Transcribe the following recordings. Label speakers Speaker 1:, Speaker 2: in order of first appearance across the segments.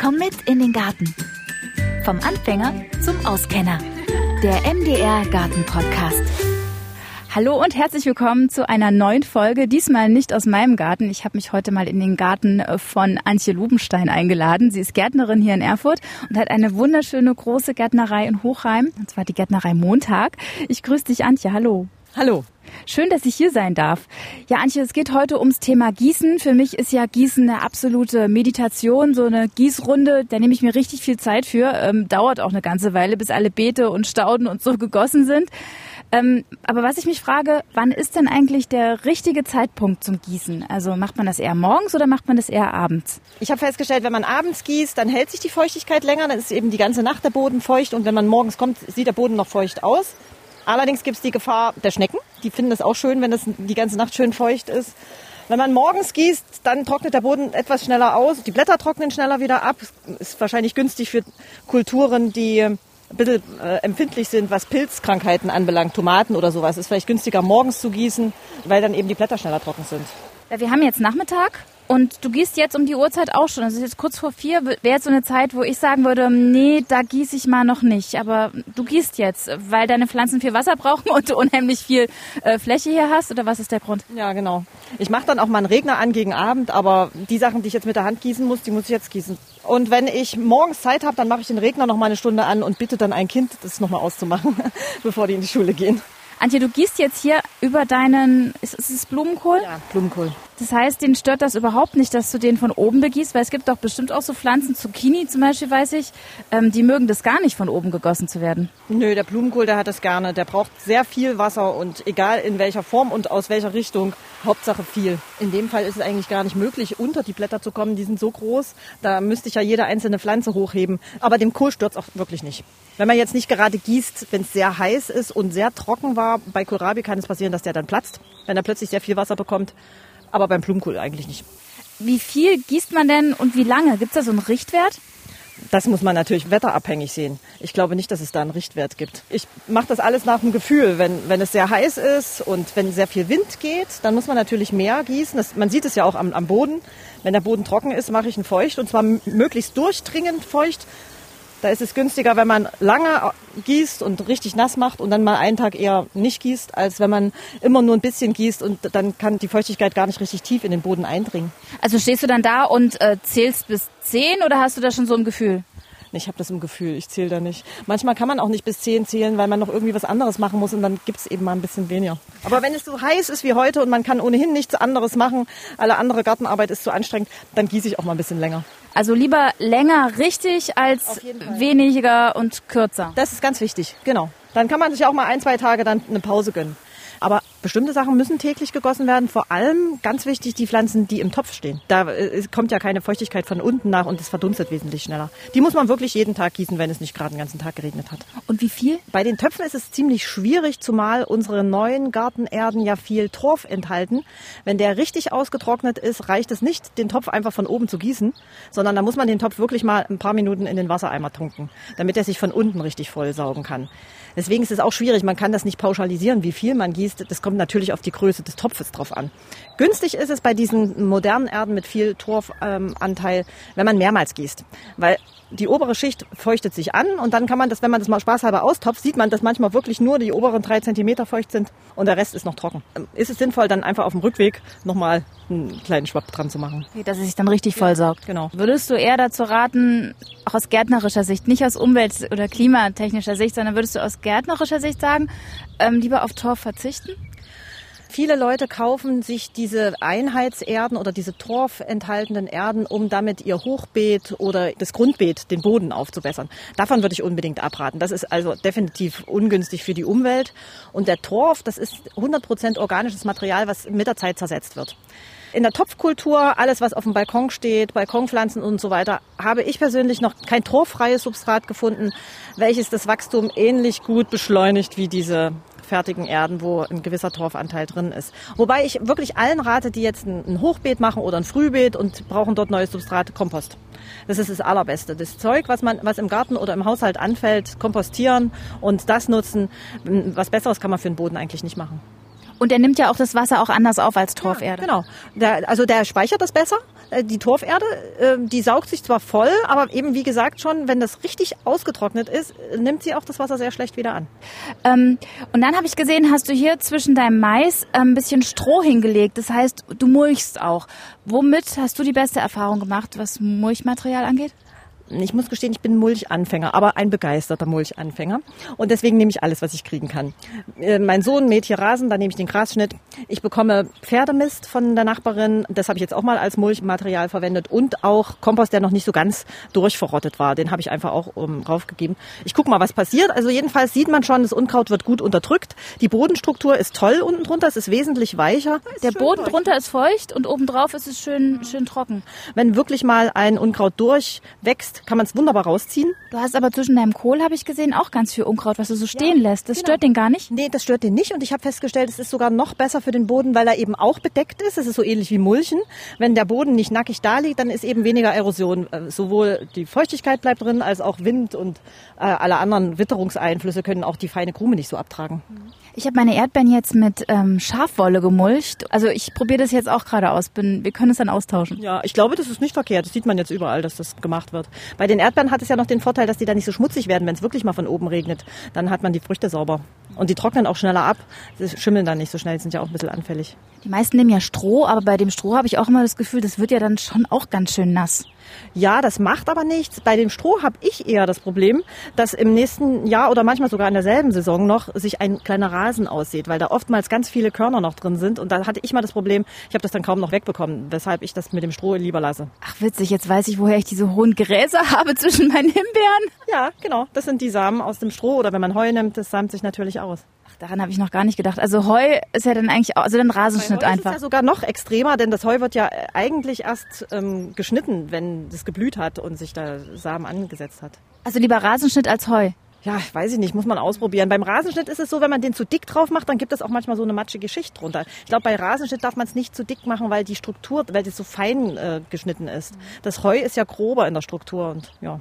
Speaker 1: Komm mit in den Garten. Vom Anfänger zum Auskenner. Der MDR Garten Podcast.
Speaker 2: Hallo und herzlich willkommen zu einer neuen Folge. Diesmal nicht aus meinem Garten. Ich habe mich heute mal in den Garten von Antje Lubenstein eingeladen. Sie ist Gärtnerin hier in Erfurt und hat eine wunderschöne große Gärtnerei in Hochheim. Und zwar die Gärtnerei Montag. Ich grüße dich, Antje. Hallo.
Speaker 3: Hallo.
Speaker 2: Schön, dass ich hier sein darf. Ja, Antje, es geht heute ums Thema Gießen. Für mich ist ja Gießen eine absolute Meditation, so eine Gießrunde. Da nehme ich mir richtig viel Zeit für. Ähm, dauert auch eine ganze Weile, bis alle Beete und Stauden und so gegossen sind. Ähm, aber was ich mich frage, wann ist denn eigentlich der richtige Zeitpunkt zum Gießen? Also macht man das eher morgens oder macht man das eher abends?
Speaker 3: Ich habe festgestellt, wenn man abends gießt, dann hält sich die Feuchtigkeit länger, dann ist eben die ganze Nacht der Boden feucht und wenn man morgens kommt, sieht der Boden noch feucht aus. Allerdings gibt es die Gefahr der Schnecken. Die finden es auch schön, wenn es die ganze Nacht schön feucht ist. Wenn man morgens gießt, dann trocknet der Boden etwas schneller aus. Die Blätter trocknen schneller wieder ab. Ist wahrscheinlich günstig für Kulturen, die ein bisschen äh, empfindlich sind, was Pilzkrankheiten anbelangt, Tomaten oder sowas. Ist vielleicht günstiger morgens zu gießen, weil dann eben die Blätter schneller trocken sind.
Speaker 2: Wir haben jetzt Nachmittag und du gießt jetzt um die Uhrzeit auch schon. Also jetzt kurz vor vier wäre jetzt so eine Zeit, wo ich sagen würde, nee, da gieße ich mal noch nicht. Aber du gießt jetzt, weil deine Pflanzen viel Wasser brauchen und du unheimlich viel äh, Fläche hier hast. Oder was ist der Grund?
Speaker 3: Ja, genau. Ich mache dann auch mal einen Regner an gegen Abend, aber die Sachen, die ich jetzt mit der Hand gießen muss, die muss ich jetzt gießen. Und wenn ich morgens Zeit habe, dann mache ich den Regner noch mal eine Stunde an und bitte dann ein Kind, das noch mal auszumachen, bevor die in die Schule gehen.
Speaker 2: Antje, du gießt jetzt hier über deinen, ist, ist es Blumenkohl?
Speaker 3: Ja, Blumenkohl.
Speaker 2: Das heißt, den stört das überhaupt nicht, dass du den von oben begießt, weil es gibt doch bestimmt auch so Pflanzen, Zucchini zum Beispiel, weiß ich, ähm, die mögen das gar nicht von oben gegossen zu werden.
Speaker 3: Nö, der Blumenkohl, der hat das gerne. Der braucht sehr viel Wasser und egal in welcher Form und aus welcher Richtung, Hauptsache viel. In dem Fall ist es eigentlich gar nicht möglich, unter die Blätter zu kommen. Die sind so groß, da müsste ich ja jede einzelne Pflanze hochheben. Aber dem Kohl stört es auch wirklich nicht. Wenn man jetzt nicht gerade gießt, wenn es sehr heiß ist und sehr trocken war, bei Kohlrabi kann es passieren, dass der dann platzt, wenn er plötzlich sehr viel Wasser bekommt. Aber beim Blumenkohl eigentlich nicht.
Speaker 2: Wie viel gießt man denn und wie lange? Gibt es da so einen Richtwert?
Speaker 3: Das muss man natürlich wetterabhängig sehen. Ich glaube nicht, dass es da einen Richtwert gibt. Ich mache das alles nach dem Gefühl. Wenn, wenn es sehr heiß ist und wenn sehr viel Wind geht, dann muss man natürlich mehr gießen. Das, man sieht es ja auch am, am Boden. Wenn der Boden trocken ist, mache ich ihn feucht und zwar möglichst durchdringend feucht, da ist es günstiger, wenn man lange gießt und richtig nass macht und dann mal einen Tag eher nicht gießt, als wenn man immer nur ein bisschen gießt und dann kann die Feuchtigkeit gar nicht richtig tief in den Boden eindringen.
Speaker 2: Also stehst du dann da und äh, zählst bis zehn oder hast du da schon so ein Gefühl?
Speaker 3: Ich habe das im Gefühl, ich zähle da nicht. Manchmal kann man auch nicht bis zehn zählen, weil man noch irgendwie was anderes machen muss und dann gibt es eben mal ein bisschen weniger. Aber wenn es so heiß ist wie heute und man kann ohnehin nichts anderes machen, alle andere Gartenarbeit ist zu anstrengend, dann gieße ich auch mal ein bisschen länger.
Speaker 2: Also lieber länger richtig als weniger und kürzer.
Speaker 3: Das ist ganz wichtig, genau. Dann kann man sich auch mal ein, zwei Tage dann eine Pause gönnen. Aber bestimmte Sachen müssen täglich gegossen werden. Vor allem ganz wichtig die Pflanzen, die im Topf stehen. Da äh, kommt ja keine Feuchtigkeit von unten nach und es verdunstet wesentlich schneller. Die muss man wirklich jeden Tag gießen, wenn es nicht gerade den ganzen Tag geregnet hat.
Speaker 2: Und wie viel?
Speaker 3: Bei den Töpfen ist es ziemlich schwierig, zumal unsere neuen Gartenerden ja viel Torf enthalten. Wenn der richtig ausgetrocknet ist, reicht es nicht, den Topf einfach von oben zu gießen, sondern da muss man den Topf wirklich mal ein paar Minuten in den Wassereimer tunken, damit er sich von unten richtig vollsaugen kann. Deswegen ist es auch schwierig. Man kann das nicht pauschalisieren, wie viel man gießt. Das kommt natürlich auf die Größe des Topfes drauf an. Günstig ist es bei diesen modernen Erden mit viel Torfanteil, wenn man mehrmals gießt. Weil die obere Schicht feuchtet sich an und dann kann man das, wenn man das mal spaßhalber austopft, sieht man, dass manchmal wirklich nur die oberen drei Zentimeter feucht sind und der Rest ist noch trocken. Ist es sinnvoll, dann einfach auf dem Rückweg nochmal einen kleinen Schwapp dran zu machen.
Speaker 2: Dass es sich dann richtig vollsaugt.
Speaker 3: Genau.
Speaker 2: Würdest du eher dazu raten, auch aus gärtnerischer Sicht, nicht aus umwelt- oder klimatechnischer Sicht, sondern würdest du aus gärtnerischer Sicht sagen, ähm, lieber auf Torf verzichten?
Speaker 3: Viele Leute kaufen sich diese Einheitserden oder diese Torf enthaltenen Erden, um damit ihr Hochbeet oder das Grundbeet, den Boden aufzubessern. Davon würde ich unbedingt abraten. Das ist also definitiv ungünstig für die Umwelt. Und der Torf, das ist 100% organisches Material, was mit der Zeit zersetzt wird. In der Topfkultur, alles was auf dem Balkon steht, Balkonpflanzen und so weiter, habe ich persönlich noch kein torffreies Substrat gefunden, welches das Wachstum ähnlich gut beschleunigt wie diese fertigen Erden, wo ein gewisser Torfanteil drin ist. Wobei ich wirklich allen rate, die jetzt ein Hochbeet machen oder ein Frühbeet und brauchen dort neues Substrat, Kompost. Das ist das Allerbeste. Das Zeug, was man, was im Garten oder im Haushalt anfällt, kompostieren und das nutzen. Was Besseres kann man für den Boden eigentlich nicht machen.
Speaker 2: Und er nimmt ja auch das Wasser auch anders auf als Torferde.
Speaker 3: Ja, genau. Der, also der speichert das besser. Äh, die Torferde, ähm, die saugt sich zwar voll, aber eben wie gesagt schon, wenn das richtig ausgetrocknet ist, nimmt sie auch das Wasser sehr schlecht wieder an.
Speaker 2: Ähm, und dann habe ich gesehen, hast du hier zwischen deinem Mais ein bisschen Stroh hingelegt. Das heißt, du mulchst auch. Womit hast du die beste Erfahrung gemacht, was Mulchmaterial angeht?
Speaker 3: Ich muss gestehen, ich bin Mulchanfänger, aber ein begeisterter Mulchanfänger. Und deswegen nehme ich alles, was ich kriegen kann. Äh, mein Sohn mäht hier Rasen, da nehme ich den Grasschnitt. Ich bekomme Pferdemist von der Nachbarin. Das habe ich jetzt auch mal als Mulchmaterial verwendet. Und auch Kompost, der noch nicht so ganz durchverrottet war. Den habe ich einfach auch um, raufgegeben. Ich gucke mal, was passiert. Also jedenfalls sieht man schon, das Unkraut wird gut unterdrückt. Die Bodenstruktur ist toll unten drunter. Es ist wesentlich weicher.
Speaker 2: Der Boden feucht. drunter ist feucht und obendrauf ist es schön, schön trocken.
Speaker 3: Wenn wirklich mal ein Unkraut durchwächst, kann man es wunderbar rausziehen.
Speaker 2: Du hast aber zwischen deinem Kohl, habe ich gesehen, auch ganz viel Unkraut, was du so stehen ja, lässt. Das genau. stört den gar nicht?
Speaker 3: Nee, das stört den nicht. Und ich habe festgestellt, es ist sogar noch besser für den Boden, weil er eben auch bedeckt ist. Es ist so ähnlich wie Mulchen. Wenn der Boden nicht nackig da liegt, dann ist eben weniger Erosion. Äh, sowohl die Feuchtigkeit bleibt drin, als auch Wind und äh, alle anderen Witterungseinflüsse können auch die feine Krume nicht so abtragen.
Speaker 2: Ich habe meine Erdbeeren jetzt mit ähm, Schafwolle gemulcht. Also ich probiere das jetzt auch gerade aus. Bin, wir können es dann austauschen.
Speaker 3: Ja, ich glaube, das ist nicht verkehrt. Das sieht man jetzt überall, dass das gemacht wird. Bei den Erdbeeren hat es ja noch den Vorteil, dass die da nicht so schmutzig werden, wenn es wirklich mal von oben regnet. Dann hat man die Früchte sauber. Und die trocknen auch schneller ab. Sie schimmeln dann nicht so schnell, sind ja auch ein bisschen anfällig.
Speaker 2: Die meisten nehmen ja Stroh, aber bei dem Stroh habe ich auch immer das Gefühl, das wird ja dann schon auch ganz schön nass.
Speaker 3: Ja, das macht aber nichts. Bei dem Stroh habe ich eher das Problem, dass im nächsten Jahr oder manchmal sogar in derselben Saison noch sich ein kleiner Rasen aussieht, weil da oftmals ganz viele Körner noch drin sind. Und da hatte ich mal das Problem, ich habe das dann kaum noch wegbekommen, weshalb ich das mit dem Stroh lieber lasse.
Speaker 2: Ach witzig, jetzt weiß ich, woher ich diese hohen Gräser habe zwischen meinen Himbeeren.
Speaker 3: Ja, genau. Das sind die Samen aus dem Stroh oder wenn man Heu nimmt, das samt sich natürlich aus.
Speaker 2: Daran habe ich noch gar nicht gedacht. Also Heu ist ja dann eigentlich, also dann Rasenschnitt einfach.
Speaker 3: Ist ja sogar noch extremer, denn das Heu wird ja eigentlich erst ähm, geschnitten, wenn das geblüht hat und sich da Samen angesetzt hat.
Speaker 2: Also lieber Rasenschnitt als Heu.
Speaker 3: Ja, weiß ich nicht, muss man ausprobieren. Beim Rasenschnitt ist es so, wenn man den zu dick drauf macht, dann gibt es auch manchmal so eine matschige Schicht drunter. Ich glaube, bei Rasenschnitt darf man es nicht zu dick machen, weil die Struktur, weil das so fein äh, geschnitten ist. Das Heu ist ja grober in der Struktur und ja.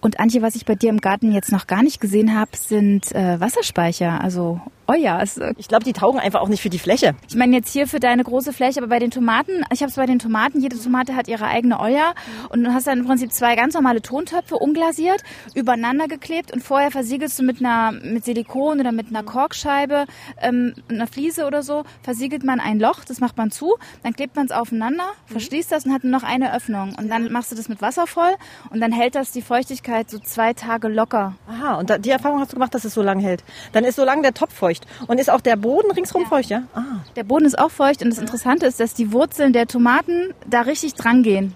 Speaker 2: Und Antje, was ich bei dir im Garten jetzt noch gar nicht gesehen habe, sind äh, Wasserspeicher, also Euer. Äh,
Speaker 3: ich glaube, die taugen einfach auch nicht für die Fläche.
Speaker 2: Ich meine jetzt hier für deine große Fläche, aber bei den Tomaten, ich habe es bei den Tomaten, jede Tomate hat ihre eigene Euer und du hast dann im Prinzip zwei ganz normale Tontöpfe unglasiert, übereinander geklebt und vorher versiegelst du mit einer mit Silikon oder mit einer Korkscheibe, ähm, einer Fliese oder so, versiegelt man ein Loch, das macht man zu, dann klebt man es aufeinander, mhm. verschließt das und hat noch eine Öffnung und dann machst du das mit Wasser voll und dann hält das die Feuchtigkeit so zwei Tage locker.
Speaker 3: Aha, und da, die Erfahrung hast du gemacht, dass es so lange hält. Dann ist so lange der Topf feucht. Und ist auch der Boden ringsherum ja. feucht, ja?
Speaker 2: Ah. Der Boden ist auch feucht und das Interessante ist, dass die Wurzeln der Tomaten da richtig dran gehen.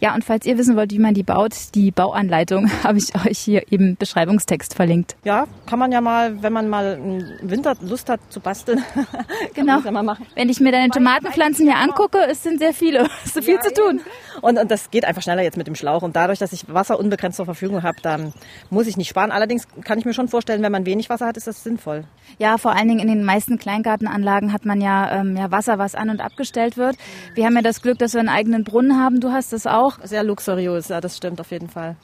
Speaker 2: Ja, und falls ihr wissen wollt, wie man die baut, die Bauanleitung habe ich euch hier im Beschreibungstext verlinkt.
Speaker 3: Ja, kann man ja mal, wenn man mal im Winter Lust hat zu basteln.
Speaker 2: genau. Ja machen. Wenn ich mir deine Tomatenpflanzen hier angucke, es sind sehr viele. Es ist so viel ja, zu tun.
Speaker 3: Und, und das geht einfach schneller jetzt mit dem Schlauch. Und dadurch, dass ich Wasser unbegrenzt zur Verfügung habe, dann muss ich nicht sparen. Allerdings kann ich mir schon vorstellen, wenn man wenig Wasser hat, ist das sinnvoll.
Speaker 2: Ja, vor allen Dingen in den meisten Kleingartenanlagen hat man ja, ähm, ja Wasser, was an- und abgestellt wird. Wir haben ja das Glück, dass wir einen eigenen Brunnen haben. Du hast das auch.
Speaker 3: Sehr luxuriös, ja, das stimmt auf jeden Fall.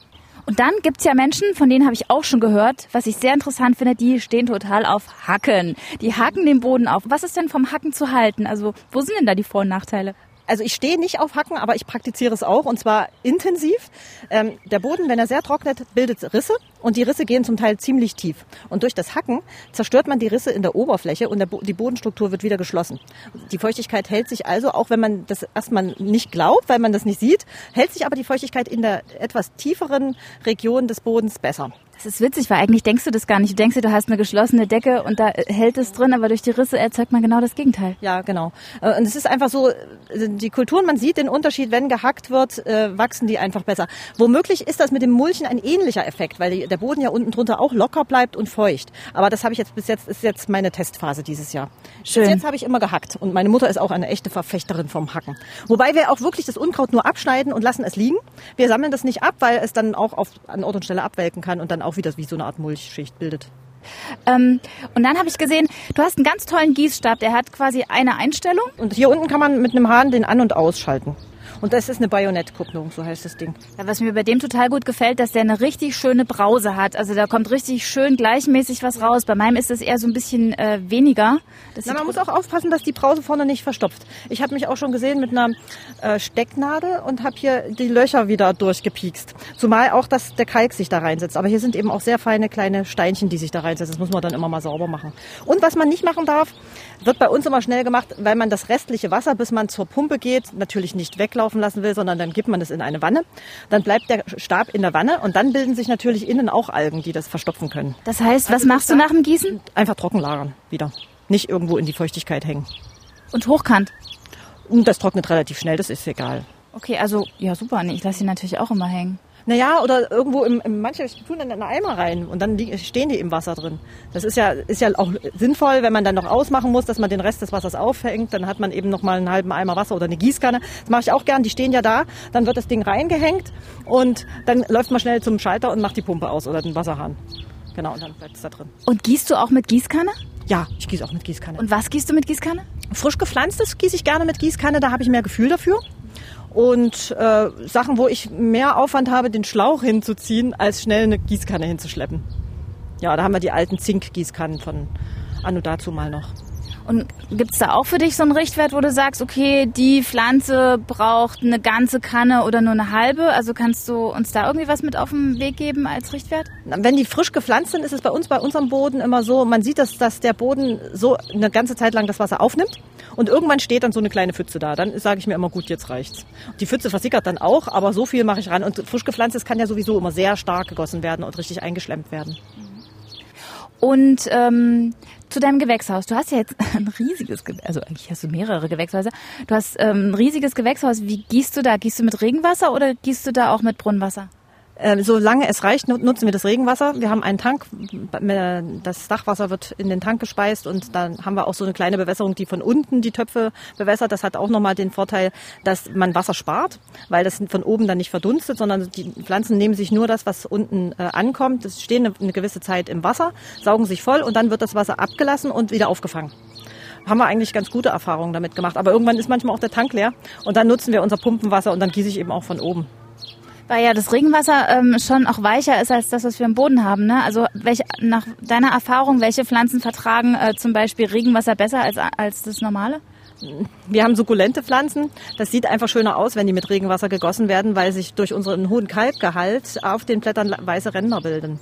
Speaker 2: Und dann gibt's ja Menschen, von denen habe ich auch schon gehört, was ich sehr interessant finde, die stehen total auf Hacken. Die hacken den Boden auf. Was ist denn vom Hacken zu halten? Also wo sind denn da die Vor- und Nachteile?
Speaker 3: Also ich stehe nicht auf Hacken, aber ich praktiziere es auch und zwar intensiv. Ähm, der Boden, wenn er sehr trocknet, bildet Risse und die Risse gehen zum Teil ziemlich tief. Und durch das Hacken zerstört man die Risse in der Oberfläche und der Bo die Bodenstruktur wird wieder geschlossen. Die Feuchtigkeit hält sich also, auch wenn man das erstmal nicht glaubt, weil man das nicht sieht, hält sich aber die Feuchtigkeit in der etwas tieferen Region des Bodens besser.
Speaker 2: Das ist witzig, weil eigentlich denkst du das gar nicht. Du denkst dir, du hast eine geschlossene Decke und da hält es drin, aber durch die Risse erzeugt man genau das Gegenteil.
Speaker 3: Ja, genau. Äh, und es ist einfach so, äh, die Kulturen, man sieht den Unterschied, wenn gehackt wird, äh, wachsen die einfach besser. Womöglich ist das mit dem Mulchen ein ähnlicher Effekt, weil der Boden ja unten drunter auch locker bleibt und feucht. Aber das habe ich jetzt bis jetzt, ist jetzt meine Testphase dieses Jahr. Schön. Bis jetzt habe ich immer gehackt und meine Mutter ist auch eine echte Verfechterin vom Hacken. Wobei wir auch wirklich das Unkraut nur abschneiden und lassen es liegen. Wir sammeln das nicht ab, weil es dann auch auf, an Ort und Stelle abwelken kann und dann auch wieder wie so eine Art Mulchschicht bildet.
Speaker 2: Ähm, und dann habe ich gesehen, du hast einen ganz tollen Gießstab, der hat quasi eine Einstellung.
Speaker 3: Und hier unten kann man mit einem Hahn den an- und ausschalten. Und das ist eine Bajonettkupplung, so heißt das Ding.
Speaker 2: Ja, was mir bei dem total gut gefällt, dass der eine richtig schöne Brause hat. Also da kommt richtig schön gleichmäßig was raus. Bei meinem ist es eher so ein bisschen äh, weniger.
Speaker 3: Das Na, man muss auch aufpassen, dass die Brause vorne nicht verstopft. Ich habe mich auch schon gesehen mit einer äh, Stecknadel und habe hier die Löcher wieder durchgepiekst. Zumal auch, dass der Kalk sich da reinsetzt. Aber hier sind eben auch sehr feine kleine Steinchen, die sich da reinsetzen. Das muss man dann immer mal sauber machen. Und was man nicht machen darf, wird bei uns immer schnell gemacht, weil man das restliche Wasser, bis man zur Pumpe geht, natürlich nicht weglaufen laufen lassen will, sondern dann gibt man es in eine Wanne. Dann bleibt der Stab in der Wanne und dann bilden sich natürlich innen auch Algen, die das verstopfen können.
Speaker 2: Das heißt, was also machst du nach dem Gießen?
Speaker 3: Einfach trocken lagern wieder. Nicht irgendwo in die Feuchtigkeit hängen.
Speaker 2: Und hochkant?
Speaker 3: Und das trocknet relativ schnell, das ist egal.
Speaker 2: Okay, also ja super. Nee, ich lasse sie natürlich auch immer hängen.
Speaker 3: Naja, oder irgendwo im, im manche tun dann in einen Eimer rein und dann stehen die im Wasser drin. Das ist ja, ist ja auch sinnvoll, wenn man dann noch ausmachen muss, dass man den Rest des Wassers aufhängt. Dann hat man eben noch mal einen halben Eimer Wasser oder eine Gießkanne. Das mache ich auch gern. Die stehen ja da. Dann wird das Ding reingehängt und dann läuft man schnell zum Schalter und macht die Pumpe aus oder den Wasserhahn. Genau, und dann bleibt es da drin.
Speaker 2: Und gießt du auch mit Gießkanne?
Speaker 3: Ja, ich gieße auch mit Gießkanne.
Speaker 2: Und was gießt du mit Gießkanne?
Speaker 3: Frisch gepflanztes gieße ich gerne mit Gießkanne, da habe ich mehr Gefühl dafür und äh, Sachen, wo ich mehr Aufwand habe, den Schlauch hinzuziehen, als schnell eine Gießkanne hinzuschleppen. Ja, da haben wir die alten Zinkgießkannen von Anno dazu mal noch.
Speaker 2: Und gibt's da auch für dich so einen Richtwert, wo du sagst, okay, die Pflanze braucht eine ganze Kanne oder nur eine halbe? Also kannst du uns da irgendwie was mit auf den Weg geben als Richtwert?
Speaker 3: Wenn die frisch gepflanzt sind, ist es bei uns bei unserem Boden immer so, man sieht, dass, dass der Boden so eine ganze Zeit lang das Wasser aufnimmt und irgendwann steht dann so eine kleine Pfütze da. Dann sage ich mir immer, gut, jetzt reicht's. Die Pfütze versickert dann auch, aber so viel mache ich ran. Und frisch gepflanztes kann ja sowieso immer sehr stark gegossen werden und richtig eingeschlemmt werden.
Speaker 2: Und ähm, zu deinem Gewächshaus. Du hast ja jetzt ein riesiges, Ge also eigentlich hast du mehrere Gewächshäuser. Du hast ähm, ein riesiges Gewächshaus. Wie gießt du da? Gießt du mit Regenwasser oder gießt du da auch mit Brunnenwasser?
Speaker 3: Äh, solange es reicht, nutzen wir das Regenwasser. Wir haben einen Tank, das Dachwasser wird in den Tank gespeist und dann haben wir auch so eine kleine Bewässerung, die von unten die Töpfe bewässert. Das hat auch nochmal den Vorteil, dass man Wasser spart, weil das von oben dann nicht verdunstet, sondern die Pflanzen nehmen sich nur das, was unten äh, ankommt. Das stehen eine gewisse Zeit im Wasser, saugen sich voll und dann wird das Wasser abgelassen und wieder aufgefangen haben wir eigentlich ganz gute Erfahrungen damit gemacht. Aber irgendwann ist manchmal auch der Tank leer und dann nutzen wir unser Pumpenwasser und dann gieße ich eben auch von oben
Speaker 2: weil ja das Regenwasser ähm, schon auch weicher ist als das, was wir im Boden haben. Ne? Also welche, nach deiner Erfahrung, welche Pflanzen vertragen äh, zum Beispiel Regenwasser besser als, als das normale?
Speaker 3: Wir haben sukkulente Pflanzen. Das sieht einfach schöner aus, wenn die mit Regenwasser gegossen werden, weil sich durch unseren hohen Kalkgehalt auf den Blättern weiße Ränder bilden.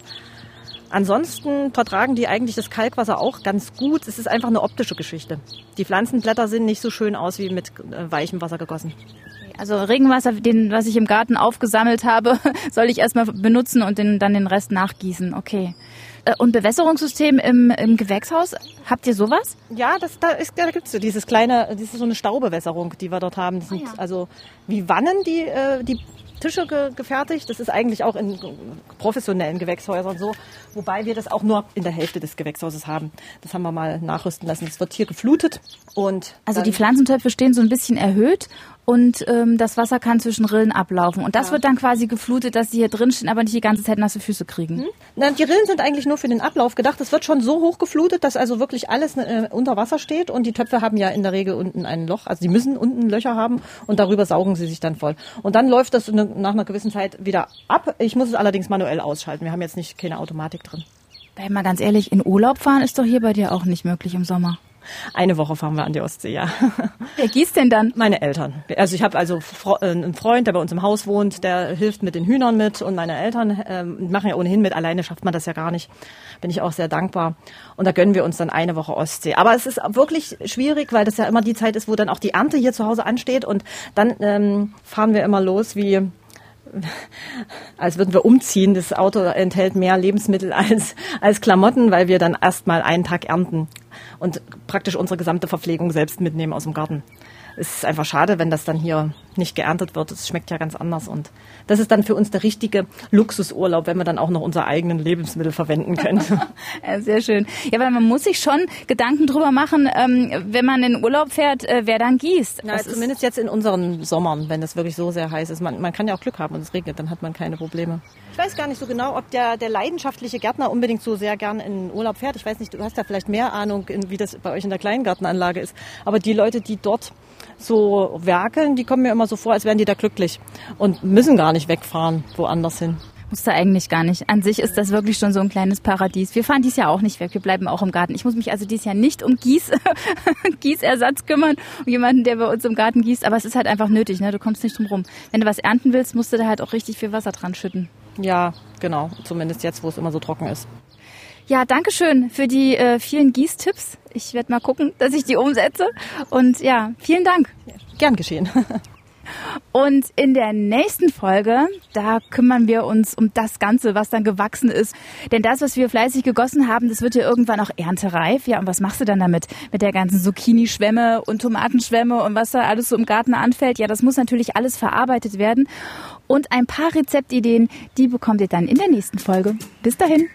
Speaker 3: Ansonsten vertragen die eigentlich das Kalkwasser auch ganz gut. Es ist einfach eine optische Geschichte. Die Pflanzenblätter sehen nicht so schön aus wie mit äh, weichem Wasser gegossen.
Speaker 2: Also Regenwasser, den, was ich im Garten aufgesammelt habe, soll ich erstmal benutzen und den, dann den Rest nachgießen. Okay. Äh, und Bewässerungssystem im, im Gewächshaus, habt ihr sowas?
Speaker 3: Ja, das, da, ist, da gibt's so dieses kleine, das ist so eine Staubewässerung, die wir dort haben. Das sind ah, ja. also wie Wannen, die, äh, die Tische ge gefertigt. Das ist eigentlich auch in professionellen Gewächshäusern so, wobei wir das auch nur in der Hälfte des Gewächshauses haben. Das haben wir mal nachrüsten lassen. Das wird hier geflutet und
Speaker 2: also die Pflanzentöpfe stehen so ein bisschen erhöht und ähm, das Wasser kann zwischen Rillen ablaufen. Und das ja. wird dann quasi geflutet, dass sie hier drin stehen, aber nicht die ganze Zeit nasse Füße kriegen. Mhm.
Speaker 3: Na, die Rillen sind eigentlich nur für den Ablauf gedacht. Es wird schon so hoch geflutet, dass also wirklich alles äh, unter Wasser steht und die Töpfe haben ja in der Regel unten ein Loch. Also die müssen unten Löcher haben und darüber saugen sie sich dann voll. Und dann läuft das eine, nach einer gewissen Zeit wieder ab. Ich muss es allerdings manuell ausschalten. Wir haben jetzt nicht keine Automatik drin.
Speaker 2: Weil mal ganz ehrlich, in Urlaub fahren ist doch hier bei dir auch nicht möglich im Sommer.
Speaker 3: Eine Woche fahren wir an die Ostsee, ja.
Speaker 2: Wer gießt denn dann?
Speaker 3: Meine Eltern. Also ich habe also äh, einen Freund, der bei uns im Haus wohnt, der hilft mit den Hühnern mit und meine Eltern ähm, machen ja ohnehin mit. Alleine schafft man das ja gar nicht. Bin ich auch sehr dankbar. Und da gönnen wir uns dann eine Woche Ostsee. Aber es ist wirklich schwierig, weil das ja immer die Zeit ist, wo dann auch die Ernte hier zu Hause ansteht und dann ähm, fahren wir immer los wie als würden wir umziehen. Das Auto enthält mehr Lebensmittel als, als Klamotten, weil wir dann erstmal einen Tag ernten und praktisch unsere gesamte Verpflegung selbst mitnehmen aus dem Garten es ist einfach schade, wenn das dann hier nicht geerntet wird. Es schmeckt ja ganz anders. Und das ist dann für uns der richtige Luxusurlaub, wenn wir dann auch noch unsere eigenen Lebensmittel verwenden können.
Speaker 2: ja, sehr schön. Ja, weil man muss sich schon Gedanken drüber machen, ähm, wenn man in Urlaub fährt, äh, wer dann gießt.
Speaker 3: Na, zumindest jetzt in unseren Sommern, wenn es wirklich so sehr heiß ist. Man, man kann ja auch Glück haben und es regnet, dann hat man keine Probleme. Ich weiß gar nicht so genau, ob der, der leidenschaftliche Gärtner unbedingt so sehr gern in Urlaub fährt. Ich weiß nicht, du hast ja vielleicht mehr Ahnung, wie das bei euch in der Kleingartenanlage ist. Aber die Leute, die dort so werkeln, die kommen mir immer so vor, als wären die da glücklich und müssen gar nicht wegfahren, woanders hin.
Speaker 2: Musste eigentlich gar nicht. An sich ist das wirklich schon so ein kleines Paradies. Wir fahren dieses Jahr auch nicht weg. Wir bleiben auch im Garten. Ich muss mich also dieses Jahr nicht um Gieß, Gießersatz kümmern, um jemanden, der bei uns im Garten gießt. Aber es ist halt einfach nötig, ne? Du kommst nicht drum rum. Wenn du was ernten willst, musst du da halt auch richtig viel Wasser dran schütten.
Speaker 3: Ja, genau. Zumindest jetzt, wo es immer so trocken ist.
Speaker 2: Ja, danke schön für die äh, vielen Gießtipps. Ich werde mal gucken, dass ich die umsetze. Und ja, vielen Dank.
Speaker 3: Gern geschehen.
Speaker 2: Und in der nächsten Folge, da kümmern wir uns um das Ganze, was dann gewachsen ist. Denn das, was wir fleißig gegossen haben, das wird ja irgendwann auch erntereif. Ja, und was machst du dann damit? Mit der ganzen Zucchini-Schwemme und Tomatenschwemme und was da alles so im Garten anfällt? Ja, das muss natürlich alles verarbeitet werden. Und ein paar Rezeptideen, die bekommt ihr dann in der nächsten Folge. Bis dahin.